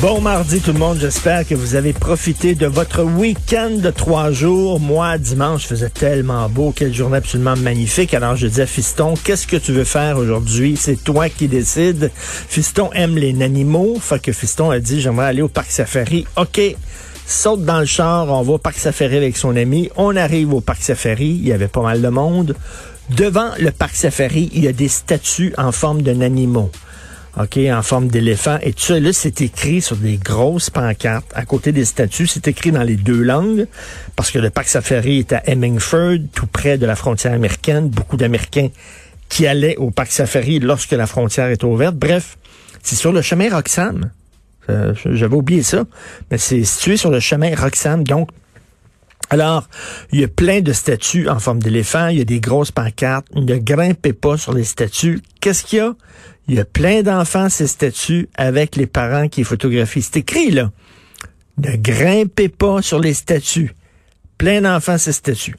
Bon mardi tout le monde, j'espère que vous avez profité de votre week-end de trois jours. Moi, dimanche, faisait tellement beau, quelle journée absolument magnifique. Alors je disais, Fiston, qu'est-ce que tu veux faire aujourd'hui? C'est toi qui décides. Fiston aime les animaux, fait que Fiston a dit, j'aimerais aller au parc safari. OK, saute dans le char, on va au parc safari avec son ami. On arrive au parc safari, il y avait pas mal de monde. Devant le parc safari, il y a des statues en forme d'un animal. OK, en forme d'éléphant. Et tout ça, là, c'est écrit sur des grosses pancartes à côté des statues. C'est écrit dans les deux langues parce que le parc safari est à Hemingford, tout près de la frontière américaine. Beaucoup d'Américains qui allaient au parc safari lorsque la frontière est ouverte. Bref, c'est sur le chemin Roxham. Euh, J'avais oublié ça, mais c'est situé sur le chemin Roxham. Donc, alors, il y a plein de statues en forme d'éléphant, il y a des grosses pancartes, ne grimpez pas sur les statues. Qu'est-ce qu'il y a? Il y a plein d'enfants, ces statues, avec les parents qui photographient. C'est écrit, là. Ne grimpez pas sur les statues. Plein d'enfants, ces statues.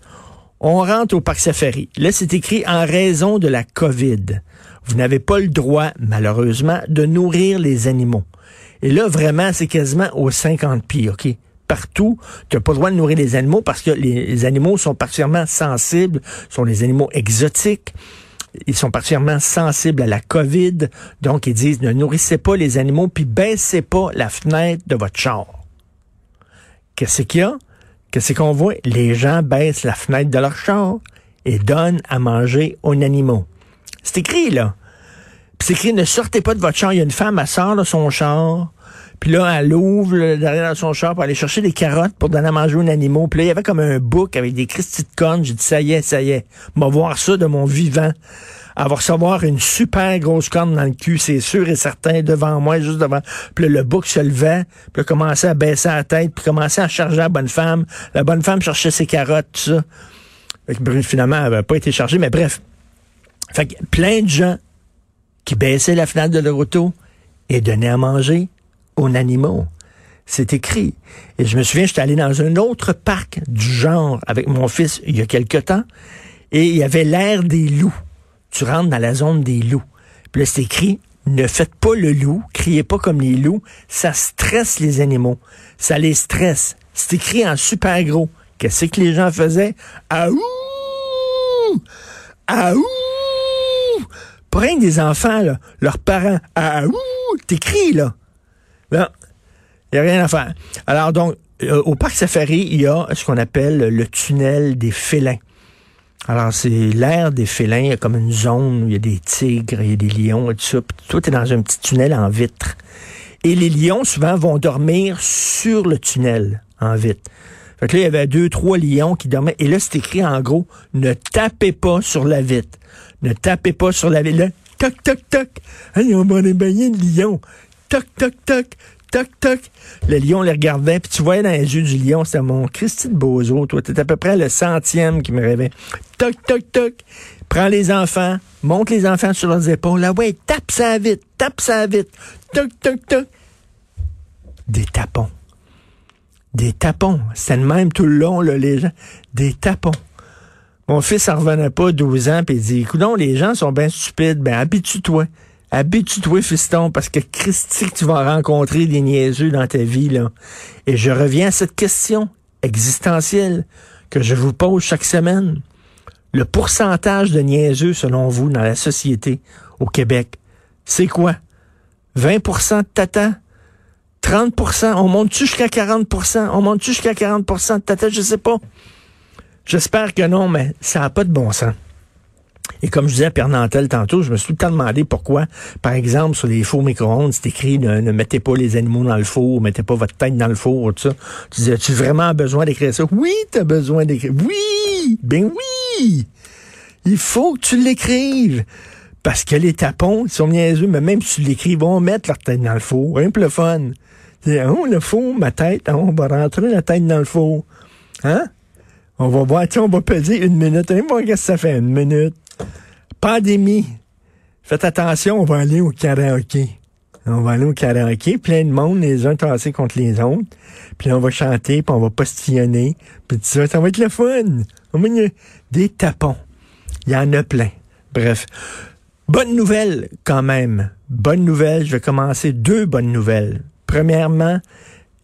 On rentre au parc safari. Là, c'est écrit en raison de la COVID. Vous n'avez pas le droit, malheureusement, de nourrir les animaux. Et là, vraiment, c'est quasiment aux 50 pieds, OK? Partout. Tu n'as pas le droit de nourrir les animaux parce que les, animaux sont particulièrement sensibles, sont les animaux exotiques. Ils sont particulièrement sensibles à la COVID. Donc, ils disent, ne nourrissez pas les animaux, puis baissez pas la fenêtre de votre char. Qu'est-ce qu'il y a? Qu'est-ce qu'on voit? Les gens baissent la fenêtre de leur char et donnent à manger aux animaux. C'est écrit, là. Puis c'est écrit, ne sortez pas de votre char. Il y a une femme, elle sort de son char, puis là, elle ouvre le, derrière son char pour aller chercher des carottes pour donner à manger aux animaux. Puis là, il y avait comme un bouc avec des cristis de cornes. J'ai dit, ça y est, ça y est. On va voir ça de mon vivant. Elle va recevoir une super grosse corne dans le cul, c'est sûr et certain, devant moi, juste devant. Puis là, le bouc se levait, puis là, commençait à baisser la tête, puis commençait à charger la bonne femme. La bonne femme cherchait ses carottes, tout ça. Fait que, finalement, elle n'avait pas été chargée, mais bref. Fait que plein de gens qui baissaient la fenêtre de leur auto et donnaient à manger aux animaux. C'est écrit. Et je me souviens, j'étais allé dans un autre parc du genre avec mon fils il y a quelque temps, et il y avait l'air des loups. Tu rentres dans la zone des loups. Puis là, c'est écrit, ne faites pas le loup, criez pas comme les loups, ça stresse les animaux. Ça les stresse. C'est écrit en super gros. Qu'est-ce que les gens faisaient? Aouh! Aouh! Prennent des enfants, là, leurs parents. Aouh! T'écris, là. Bon, il n'y a rien à faire. Alors donc, euh, au parc safari, il y a ce qu'on appelle le tunnel des félins. Alors, c'est l'air des félins, il y a comme une zone où il y a des tigres, il y a des lions et tout ça. Puis est dans un petit tunnel en vitre. Et les lions, souvent, vont dormir sur le tunnel en vitre. Fait que là, il y avait deux, trois lions qui dormaient. Et là, c'est écrit en gros, ne tapez pas sur la vitre. Ne tapez pas sur la vitre. Là, toc, toc, toc. Hey, on va baigner de lion toc, toc, toc, toc, toc. Le lion les regardait, puis tu voyais dans les yeux du lion, c'était mon Christy de Bozo, toi, t'es à peu près le centième qui me rêvait. Toc, toc, toc. Prends les enfants, monte les enfants sur leurs épaules. Là, ouais, tape ça vite, tape ça vite. Toc, toc, toc. Des tapons. Des tapons. C'était le même tout le long, là, les gens. Des tapons. Mon fils en revenait pas, 12 ans, puis il dit, écoute, les gens sont bien stupides, ben habitue-toi. Habitue-toi, fiston, parce que Christy, tu vas rencontrer des niaiseux dans ta vie, là. Et je reviens à cette question existentielle que je vous pose chaque semaine. Le pourcentage de niaiseux, selon vous, dans la société au Québec, c'est quoi? 20% de tata? 30% On monte-tu jusqu'à 40% On monte-tu jusqu'à 40% de tata? Je sais pas. J'espère que non, mais ça n'a pas de bon sens. Et comme je disais à Pierre Nantel tantôt, je me suis tout le temps demandé pourquoi, par exemple, sur les fours micro-ondes, c'est écrit ne, mettez pas les animaux dans le four, mettez pas votre tête dans le four, tout ça. Tu disais, as-tu vraiment besoin d'écrire ça? Oui, tu as besoin d'écrire. Oui! Ben oui! Il faut que tu l'écrives. Parce que les tapons, ils sont niaiseux, mais même si tu l'écris, ils vont mettre leur tête dans le four. Un peu le fun. Oh, le four, ma tête, on va rentrer la tête dans le four. Hein? On va voir, tiens, on va peser une minute. Et moi, qu'est-ce que ça fait, une minute? Pandémie. Faites attention, on va aller au karaoké. On va aller au karaoké, plein de monde, les uns tassés contre les autres. Puis on va chanter, puis on va postillonner. Puis ça, ça va être le fun. Des tapons. Il y en a plein. Bref. Bonne nouvelle quand même. Bonne nouvelle, je vais commencer deux bonnes nouvelles. Premièrement,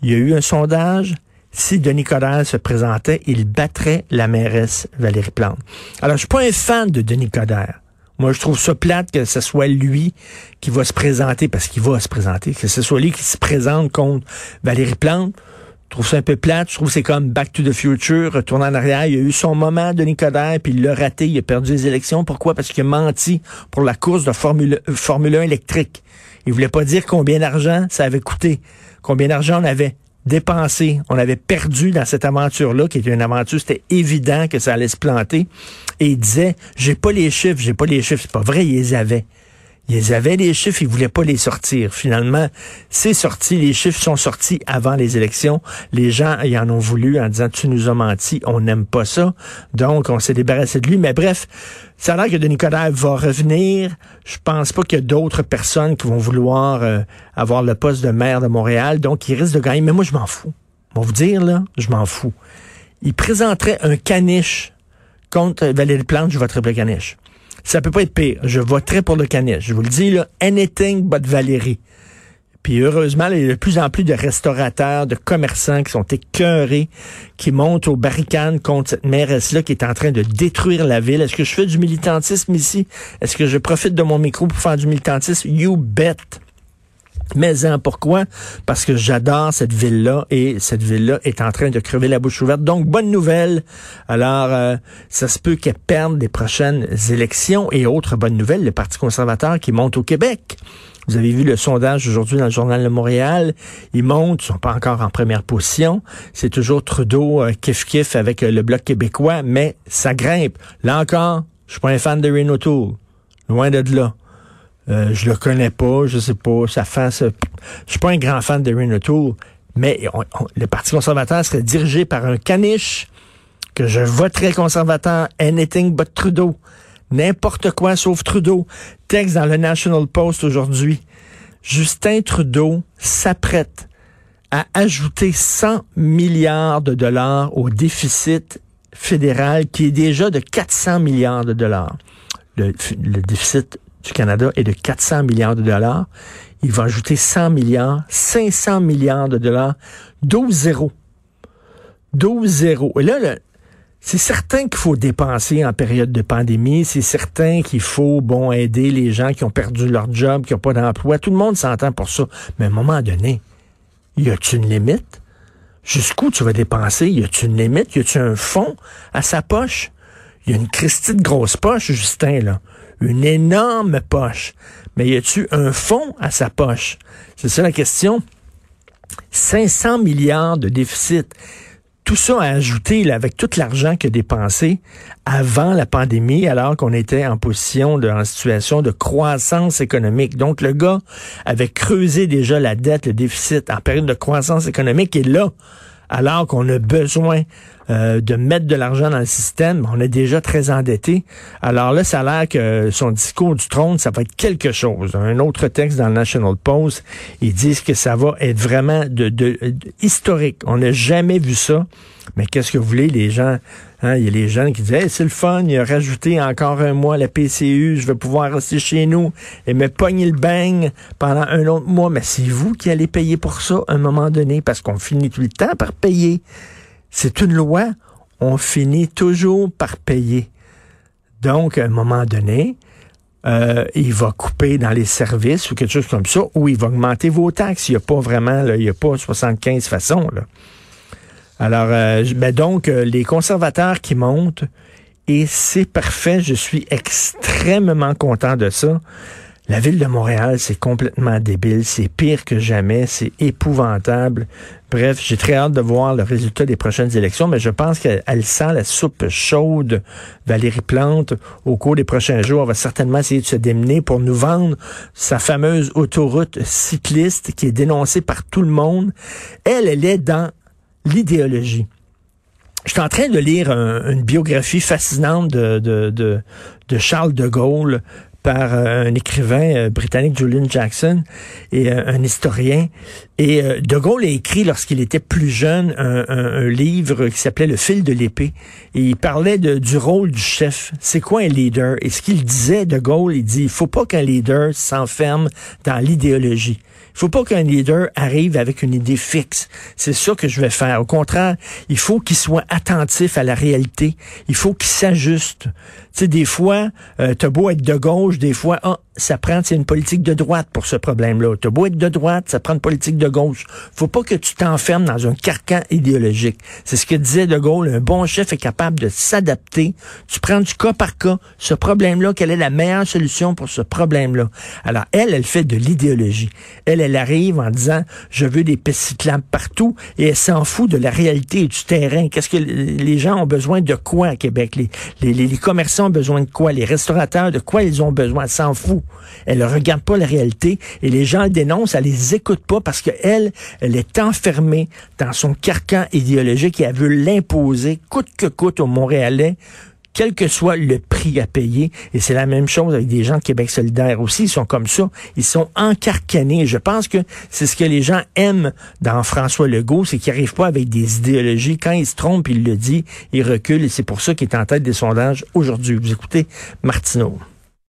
il y a eu un sondage si Denis Coderre se présentait, il battrait la mairesse Valérie Plante. Alors, je suis pas un fan de Denis Coderre. Moi, je trouve ça plate que ce soit lui qui va se présenter, parce qu'il va se présenter, que ce soit lui qui se présente contre Valérie Plante. Je trouve ça un peu plate. Je trouve c'est comme Back to the Future, retournant en arrière. Il a eu son moment, Denis Coderre, puis il l'a raté. Il a perdu les élections. Pourquoi? Parce qu'il a menti pour la course de Formule, Formule 1 électrique. Il voulait pas dire combien d'argent ça avait coûté, combien d'argent on avait dépensé, on avait perdu dans cette aventure-là, qui était une aventure, c'était évident que ça allait se planter. Et il disait, j'ai pas les chiffres, j'ai pas les chiffres. C'est pas vrai, il les avait. Ils avaient les chiffres, ils voulaient pas les sortir. Finalement, c'est sorti, les chiffres sont sortis avant les élections. Les gens y en ont voulu en disant tu nous as menti, on n'aime pas ça. Donc on s'est débarrassé de lui. Mais bref, ça a l'air que Denis Coderre va revenir. Je pense pas qu'il y a d'autres personnes qui vont vouloir euh, avoir le poste de maire de Montréal. Donc il risque de gagner. Mais moi je m'en fous. On va vous dire là, je m'en fous. Il présenterait un caniche contre Valérie Plante, je voterai pour le caniche. Ça peut pas être pire. Je voterai pour le caniche. Je vous le dis, là, anything but Valérie. Puis heureusement, il y a de plus en plus de restaurateurs, de commerçants qui sont écœurés, qui montent aux barricades contre cette mairesse-là qui est en train de détruire la ville. Est-ce que je fais du militantisme ici? Est-ce que je profite de mon micro pour faire du militantisme? You bet. Mais hein, pourquoi? Parce que j'adore cette ville-là et cette ville-là est en train de crever la bouche ouverte. Donc, bonne nouvelle. Alors, euh, ça se peut qu'elle perde les prochaines élections. Et autre bonne nouvelle, le Parti conservateur qui monte au Québec. Vous avez vu le sondage aujourd'hui dans le journal de Montréal. Ils montent, ils sont pas encore en première position. C'est toujours Trudeau euh, kiff-kiff avec euh, le Bloc québécois, mais ça grimpe. Là encore, je suis pas un fan de Reno Tool. Loin de là. Euh, je le connais pas, je sais pas, sa face. Je suis pas un grand fan de O'Toole, mais le Parti conservateur serait dirigé par un caniche que je voterais conservateur, anything but Trudeau. N'importe quoi sauf Trudeau. Texte dans le National Post aujourd'hui. Justin Trudeau s'apprête à ajouter 100 milliards de dollars au déficit fédéral qui est déjà de 400 milliards de dollars. Le, le déficit du Canada est de 400 milliards de dollars. Il va ajouter 100 milliards, 500 milliards de dollars, 12 zéros. 12 zéros. Et là, c'est certain qu'il faut dépenser en période de pandémie. C'est certain qu'il faut, bon, aider les gens qui ont perdu leur job, qui n'ont pas d'emploi. Tout le monde s'entend pour ça. Mais à un moment donné, y a-t-il une limite? Jusqu'où tu vas dépenser? Y a-t-il une limite? Y a-t-il un fond à sa poche? Il y a une Christie de grosse poche, Justin, là une énorme poche. Mais y a-tu un fond à sa poche? C'est ça la question. 500 milliards de déficit. Tout ça à ajouter là, avec tout l'argent qu'il a dépensé avant la pandémie, alors qu'on était en position, de, en situation de croissance économique. Donc le gars avait creusé déjà la dette, le déficit en période de croissance économique et là, alors qu'on a besoin euh, de mettre de l'argent dans le système. On est déjà très endetté. Alors là, ça a l'air que son discours du trône, ça va être quelque chose. Un autre texte dans le National Post, ils disent que ça va être vraiment de, historique. On n'a jamais vu ça. Mais qu'est-ce que vous voulez, les gens? Hein, il y a les gens qui disent c'est le fun, il a rajouté encore un mois la PCU, je vais pouvoir rester chez nous et me pogner le bang pendant un autre mois. Mais c'est vous qui allez payer pour ça à un moment donné, parce qu'on finit tout le temps par payer. C'est une loi, on finit toujours par payer. Donc, à un moment donné, euh, il va couper dans les services ou quelque chose comme ça, ou il va augmenter vos taxes. Il n'y a pas vraiment, là, il n'y a pas 75 façons. Là. Alors, euh, ben donc, euh, les conservateurs qui montent, et c'est parfait, je suis extrêmement content de ça. La ville de Montréal, c'est complètement débile, c'est pire que jamais, c'est épouvantable. Bref, j'ai très hâte de voir le résultat des prochaines élections, mais je pense qu'elle sent la soupe chaude, Valérie Plante, au cours des prochains jours. Va certainement essayer de se démener pour nous vendre sa fameuse autoroute cycliste qui est dénoncée par tout le monde. Elle, elle est dans l'idéologie. Je suis en train de lire une biographie fascinante de, Charles de Gaulle par euh, un écrivain euh, britannique, Julian Jackson, et euh, un historien. Et De Gaulle a écrit, lorsqu'il était plus jeune, un, livre qui s'appelait Le fil de l'épée. Et il parlait du rôle du chef. C'est quoi un leader? Et ce qu'il disait, De Gaulle, il dit, il faut pas qu'un leader s'enferme dans l'idéologie. Faut pas qu'un leader arrive avec une idée fixe. C'est ça que je vais faire. Au contraire, il faut qu'il soit attentif à la réalité. Il faut qu'il s'ajuste. Tu sais, des fois, euh, t'as beau être de gauche, des fois, ah, ça prend une politique de droite pour ce problème-là. T'as beau être de droite, ça prend une politique de gauche. Faut pas que tu t'enfermes dans un carcan idéologique. C'est ce que disait De Gaulle. Un bon chef est capable de s'adapter. Tu prends du cas par cas. Ce problème-là, quelle est la meilleure solution pour ce problème-là? Alors, elle, elle fait de l'idéologie. Elle, elle arrive en disant, je veux des pistes cyclables partout et elle s'en fout de la réalité du terrain. Qu'est-ce que les gens ont besoin de quoi à Québec? Les, les, les commerçants ont besoin de quoi? Les restaurateurs, de quoi ils ont besoin? Elle s'en fout. Elle ne regarde pas la réalité et les gens dénoncent, elle les écoute pas parce qu'elle, elle est enfermée dans son carcan idéologique et elle veut l'imposer coûte que coûte aux Montréalais quel que soit le prix à payer. Et c'est la même chose avec des gens de Québec solidaire aussi. Ils sont comme ça. Ils sont encarcanés. Je pense que c'est ce que les gens aiment dans François Legault, c'est qu'il n'arrive pas avec des idéologies. Quand il se trompe, il le dit, il recule. Et c'est pour ça qu'il est en tête des sondages aujourd'hui. Vous écoutez Martineau.